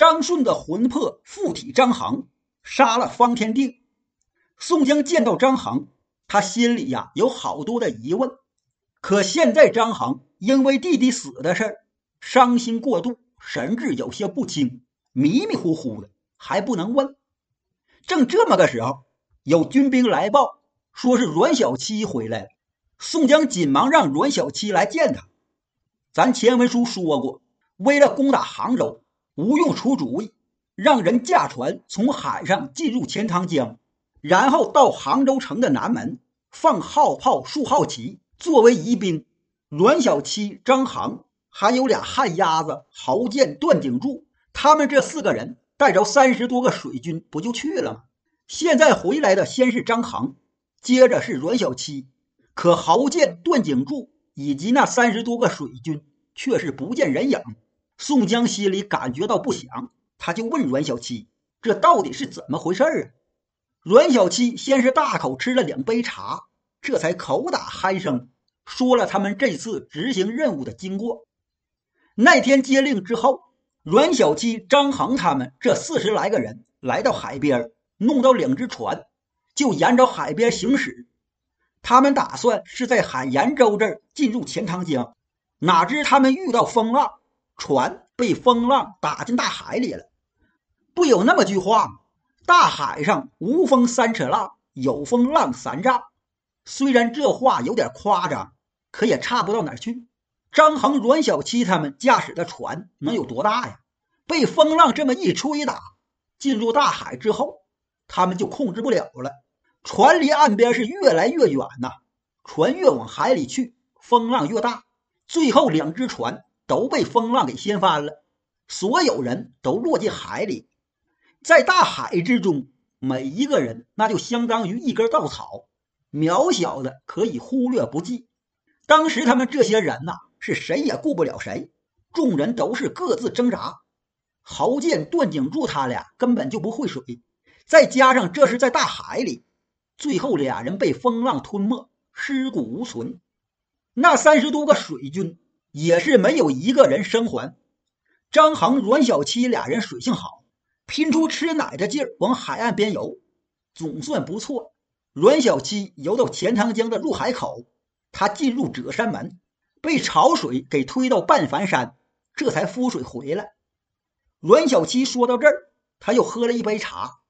张顺的魂魄附体张衡，杀了方天定。宋江见到张衡，他心里呀有好多的疑问。可现在张衡因为弟弟死的事，伤心过度，神志有些不清，迷迷糊糊的，还不能问。正这么个时候，有军兵来报，说是阮小七回来了。宋江紧忙让阮小七来见他。咱前文书说过，为了攻打杭州。吴用出主意，让人驾船从海上进入钱塘江，然后到杭州城的南门放号炮、竖号旗作为疑兵。阮小七、张衡还有俩旱鸭子豪健、段景柱，他们这四个人带着三十多个水军，不就去了吗？现在回来的先是张衡，接着是阮小七，可豪健、段景柱以及那三十多个水军却是不见人影。宋江心里感觉到不祥，他就问阮小七：“这到底是怎么回事啊？”阮小七先是大口吃了两杯茶，这才口打鼾声，说了他们这次执行任务的经过。那天接令之后，阮小七、张衡他们这四十来个人来到海边，弄到两只船，就沿着海边行驶。他们打算是在海盐洲这儿进入钱塘江，哪知他们遇到风浪。船被风浪打进大海里了，不有那么句话吗？大海上无风三尺浪，有风浪三丈。虽然这话有点夸张，可也差不到哪儿去。张衡、阮小七他们驾驶的船能有多大呀？被风浪这么一吹打，进入大海之后，他们就控制不了了。船离岸边是越来越远呐，船越往海里去，风浪越大，最后两只船。都被风浪给掀翻了，所有人都落进海里，在大海之中，每一个人那就相当于一根稻草，渺小的可以忽略不计。当时他们这些人呐，是谁也顾不了谁，众人都是各自挣扎。豪健、段景柱他俩根本就不会水，再加上这是在大海里，最后俩人被风浪吞没，尸骨无存。那三十多个水军。也是没有一个人生还。张衡、阮小七俩人水性好，拼出吃奶的劲儿往海岸边游，总算不错。阮小七游到钱塘江的入海口，他进入折山门，被潮水给推到半凡山，这才浮水回来。阮小七说到这儿，他又喝了一杯茶。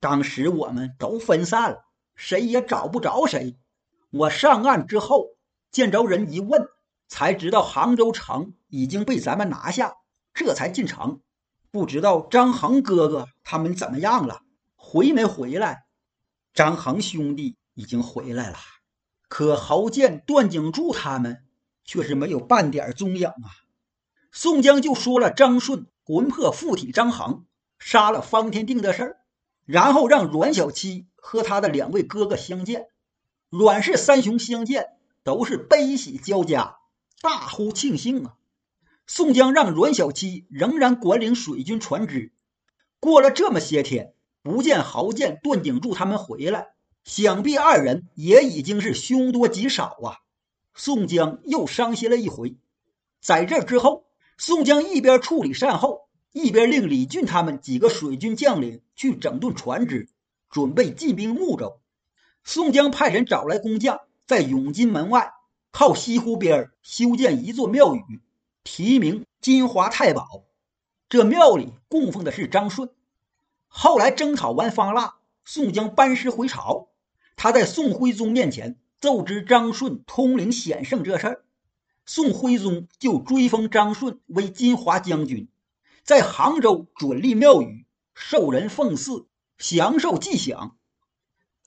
当时我们都分散了，谁也找不着谁。我上岸之后，见着人一问。才知道杭州城已经被咱们拿下，这才进城。不知道张衡哥哥他们怎么样了，回没回来？张衡兄弟已经回来了，可侯建、段景柱他们却是没有半点踪影啊。宋江就说了张顺魂魄附体张衡，杀了方天定的事儿，然后让阮小七和他的两位哥哥相见。阮氏三雄相见，都是悲喜交加。大呼庆幸啊！宋江让阮小七仍然管领水军船只。过了这么些天，不见豪健、段景柱他们回来，想必二人也已经是凶多吉少啊！宋江又伤心了一回。在这之后，宋江一边处理善后，一边令李俊他们几个水军将领去整顿船只，准备进兵睦州。宋江派人找来工匠，在永金门外。靠西湖边修建一座庙宇，题名金华太保。这庙里供奉的是张顺。后来征讨完方腊，宋江班师回朝，他在宋徽宗面前奏知张顺通灵显圣这事儿，宋徽宗就追封张顺为金华将军，在杭州准立庙宇，受人奉祀，享受祭享。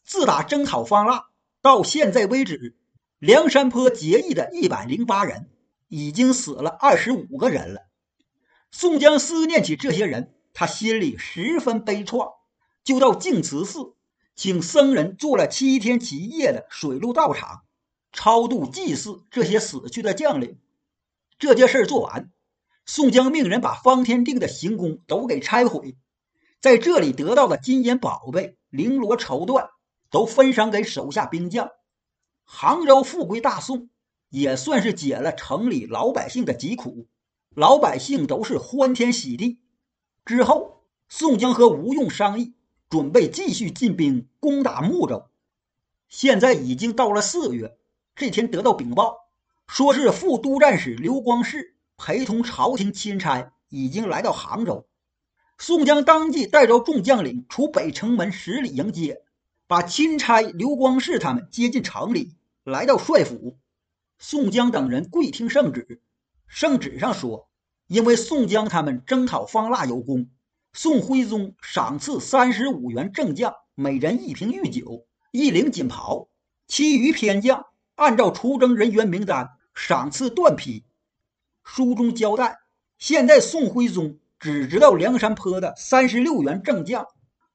自打征讨方腊到现在为止。梁山坡结义的一百零八人，已经死了二十五个人了。宋江思念起这些人，他心里十分悲怆，就到净慈寺，请僧人做了七天七夜的水陆道场，超度祭祀这些死去的将领。这件事做完，宋江命人把方天定的行宫都给拆毁，在这里得到的金银宝贝、绫罗绸缎，都分赏给手下兵将。杭州复归大宋，也算是解了城里老百姓的疾苦，老百姓都是欢天喜地。之后，宋江和吴用商议，准备继续进兵攻打睦州。现在已经到了四月，这天得到禀报，说是副都战使刘光世陪同朝廷钦差已经来到杭州。宋江当即带着众将领出北城门十里迎接，把钦差刘光世他们接进城里，来到帅府。宋江等人跪听圣旨，圣旨上说。因为宋江他们征讨方腊有功，宋徽宗赏赐三十五员正将，每人一瓶御酒、一领锦袍；其余偏将按照出征人员名单赏赐断匹。书中交代，现在宋徽宗只知道梁山坡的三十六员正将，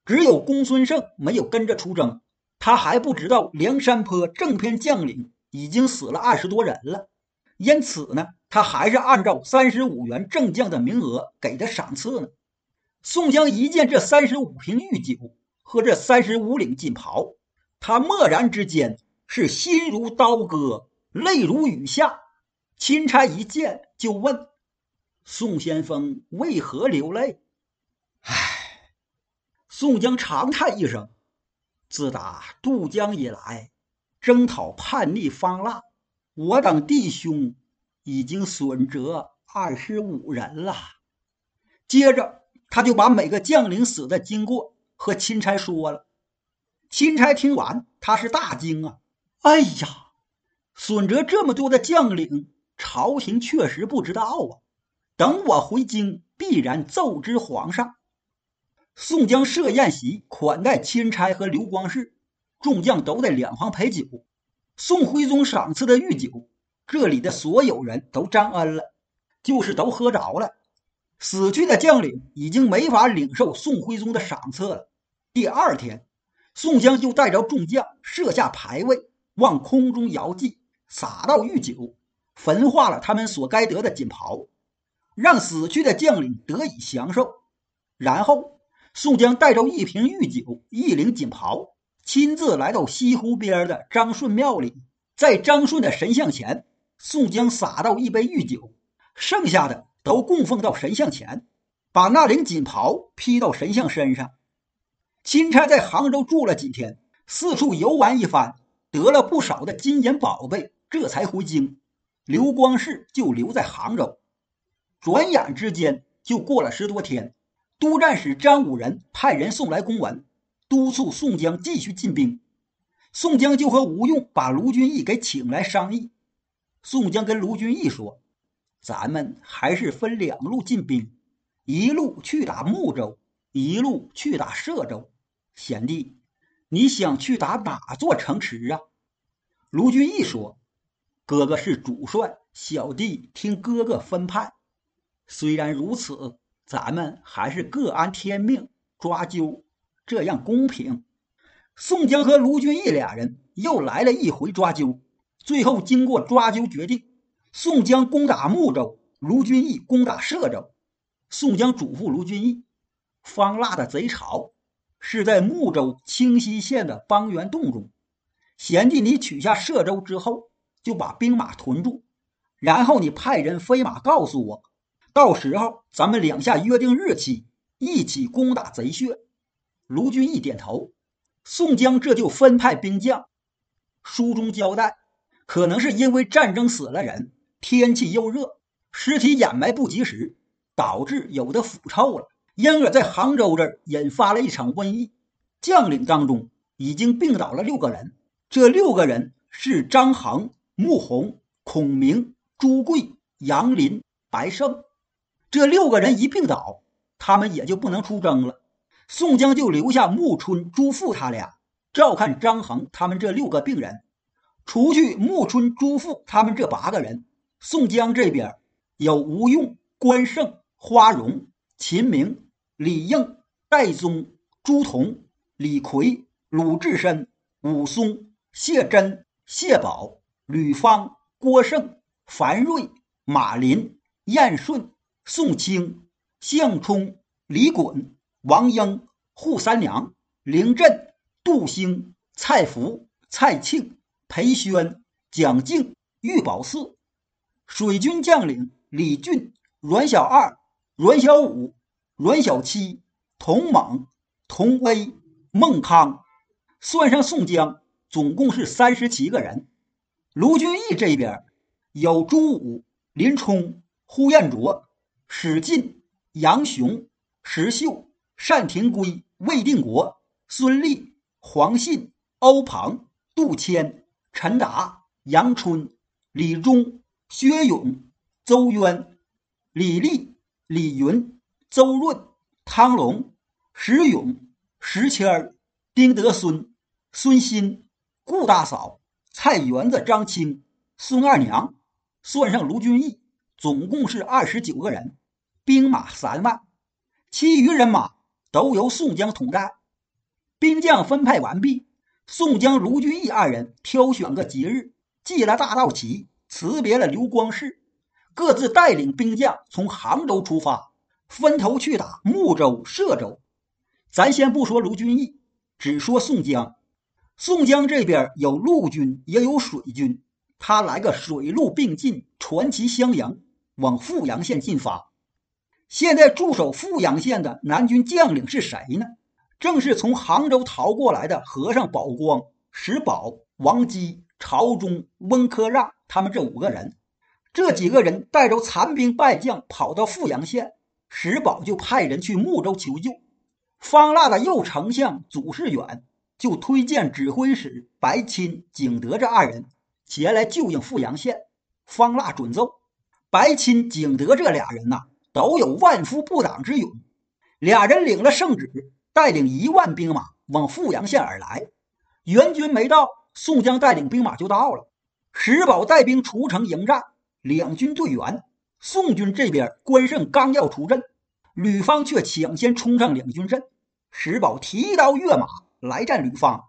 只有公孙胜没有跟着出征，他还不知道梁山坡正片将领已经死了二十多人了。因此呢，他还是按照三十五员正将的名额给的赏赐呢。宋江一见这三十五瓶御酒和这三十五领锦袍，他蓦然之间是心如刀割，泪如雨下。钦差一见就问：“宋先锋为何流泪？”宋江长叹一声：“自打渡江以来，征讨叛逆方腊。”我等弟兄已经损折二十五人了。接着，他就把每个将领死的经过和钦差说了。钦差听完，他是大惊啊！哎呀，损折这么多的将领，朝廷确实不知道啊。等我回京，必然奏知皇上。宋江设宴席款待钦差和刘光世，众将都在两旁陪酒。宋徽宗赏赐的御酒，这里的所有人都沾恩了，就是都喝着了。死去的将领已经没法领受宋徽宗的赏赐了。第二天，宋江就带着众将设下牌位，往空中摇祭，撒到御酒，焚化了他们所该得的锦袍，让死去的将领得以享受。然后，宋江带着一瓶御酒，一领锦袍。亲自来到西湖边的张顺庙里，在张顺的神像前，宋江撒到一杯御酒，剩下的都供奉到神像前，把那领锦袍披到神像身上。钦差在杭州住了几天，四处游玩一番，得了不少的金银宝贝，这才回京。刘光世就留在杭州。转眼之间就过了十多天，都战使张武仁派人送来公文。督促宋江继续进兵，宋江就和吴用把卢俊义给请来商议。宋江跟卢俊义说：“咱们还是分两路进兵，一路去打睦州，一路去打歙州。贤弟，你想去打哪座城池啊？”卢俊义说：“哥哥是主帅，小弟听哥哥分派。虽然如此，咱们还是各安天命，抓阄。”这样公平。宋江和卢俊义俩人又来了一回抓阄，最后经过抓阄决定，宋江攻打睦州，卢俊义攻打歙州。宋江嘱咐卢俊义：“方腊的贼巢是在睦州清溪县的邦源洞中，贤弟你取下歙州之后，就把兵马屯住，然后你派人飞马告诉我，到时候咱们两下约定日期，一起攻打贼穴。”卢俊义点头，宋江这就分派兵将。书中交代，可能是因为战争死了人，天气又热，尸体掩埋不及时，导致有的腐臭了，因而在杭州这儿引发了一场瘟疫。将领当中已经病倒了六个人，这六个人是张衡、穆弘、孔明、朱贵、杨林、白胜。这六个人一病倒，他们也就不能出征了。宋江就留下穆春、朱富他俩照看张衡他们这六个病人。除去穆春、朱富他们这八个人，宋江这边有吴用、关胜、花荣、秦明、李应、戴宗、朱仝、李逵、鲁智深、武松、谢珍、谢宝、吕方、郭盛、樊瑞、马林、燕顺、宋清、项冲、李衮。王英、扈三娘、凌震、杜兴、蔡福、蔡庆、裴宣、蒋敬、玉宝四，水军将领李俊、阮小二、阮小五、阮小七、童猛、童威、孟康，算上宋江，总共是三十七个人。卢俊义这边有朱武、林冲、呼延灼、史进、杨雄、石秀、单廷圭、魏定国、孙立、黄信、欧鹏、杜迁、陈达、杨春、李忠、薛勇、周渊、李立、李云、周润、汤龙、石勇、石谦、丁德孙、孙新、顾大嫂、菜园子、张青、孙二娘，算上卢俊义，总共是二十九个人，兵马三万，其余人马都由宋江统战。兵将分派完毕，宋江、卢俊义二人挑选个吉日，祭了大道旗，辞别了刘光世，各自带领兵将从杭州出发，分头去打睦州、歙州。咱先不说卢俊义，只说宋江。宋江这边有陆军，也有水军，他来个水陆并进，传奇相迎，往富阳县进发。现在驻守富阳县的南军将领是谁呢？正是从杭州逃过来的和尚宝光、石宝、王基、朝忠、温科让他们这五个人。这几个人带着残兵败将跑到富阳县，石宝就派人去睦州求救。方腊的右丞相祖士远就推荐指挥使白钦、景德这二人前来救应富阳县。方腊准奏。白钦、景德这俩人呐，都有万夫不挡之勇。俩人领了圣旨。带领一万兵马往富阳县而来，援军没到，宋江带领兵马就到了。石宝带兵出城迎战，两军对员。宋军这边关胜刚要出阵，吕方却抢先冲上两军阵。石宝提刀跃马来战吕方，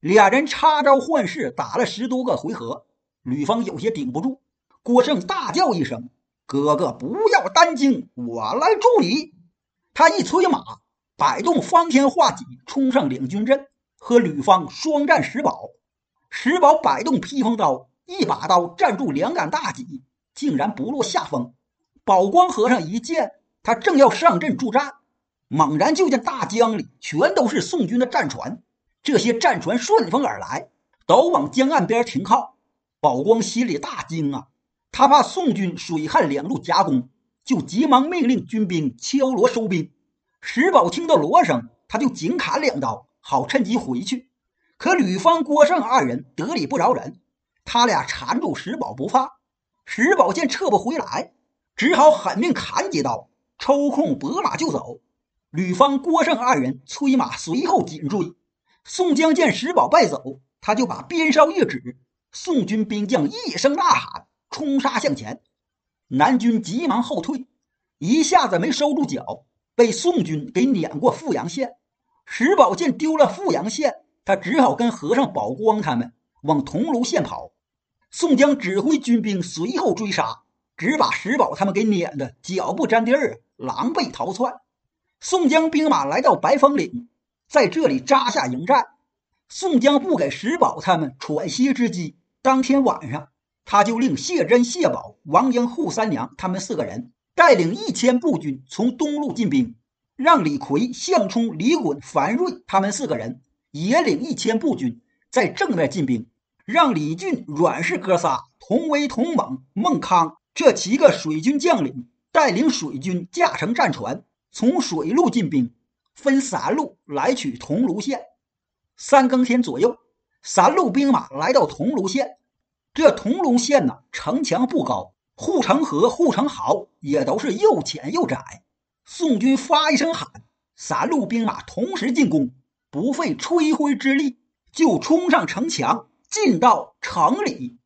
俩人插招换式，打了十多个回合，吕方有些顶不住。郭胜大叫一声：“哥哥不要担惊，我来助你。”他一催马。摆动方天画戟，冲上领军阵，和吕方双战。石宝，石宝摆动披风刀，一把刀站住两杆大戟，竟然不落下风。宝光和尚一见，他正要上阵助战，猛然就见大江里全都是宋军的战船，这些战船顺风而来，都往江岸边停靠。宝光心里大惊啊，他怕宋军水旱两路夹攻，就急忙命令军兵敲锣收兵。石宝听到锣声，他就紧砍两刀，好趁机回去。可吕方、郭胜二人得理不饶人，他俩缠住石宝不放。石宝见撤不回来，只好狠命砍几刀，抽空拨马就走。吕方、郭胜二人催马随后紧追。宋江见石宝败走，他就把鞭梢一指，宋军兵将一声呐喊，冲杀向前。南军急忙后退，一下子没收住脚。被宋军给撵过富阳县，石宝见丢了富阳县，他只好跟和尚宝光他们往桐庐县跑。宋江指挥军兵随后追杀，只把石宝他们给撵得脚不沾地儿，狼狈逃窜。宋江兵马来到白峰岭，在这里扎下营寨。宋江不给石宝他们喘息之机，当天晚上他就令谢珍、谢宝、王英、扈三娘他们四个人。带领一千步军从东路进兵，让李逵、项冲、李衮、樊瑞他们四个人也领一千步军在正面进兵，让李俊、阮氏哥仨、童威、童猛、孟康这七个水军将领带领水军驾乘战船从水路进兵，分三路来取桐庐县。三更天左右，三路兵马来到桐庐县。这铜龙县呢，城墙不高。护城河、护城壕也都是又浅又窄。宋军发一声喊，三路兵马同时进攻，不费吹灰之力就冲上城墙，进到城里。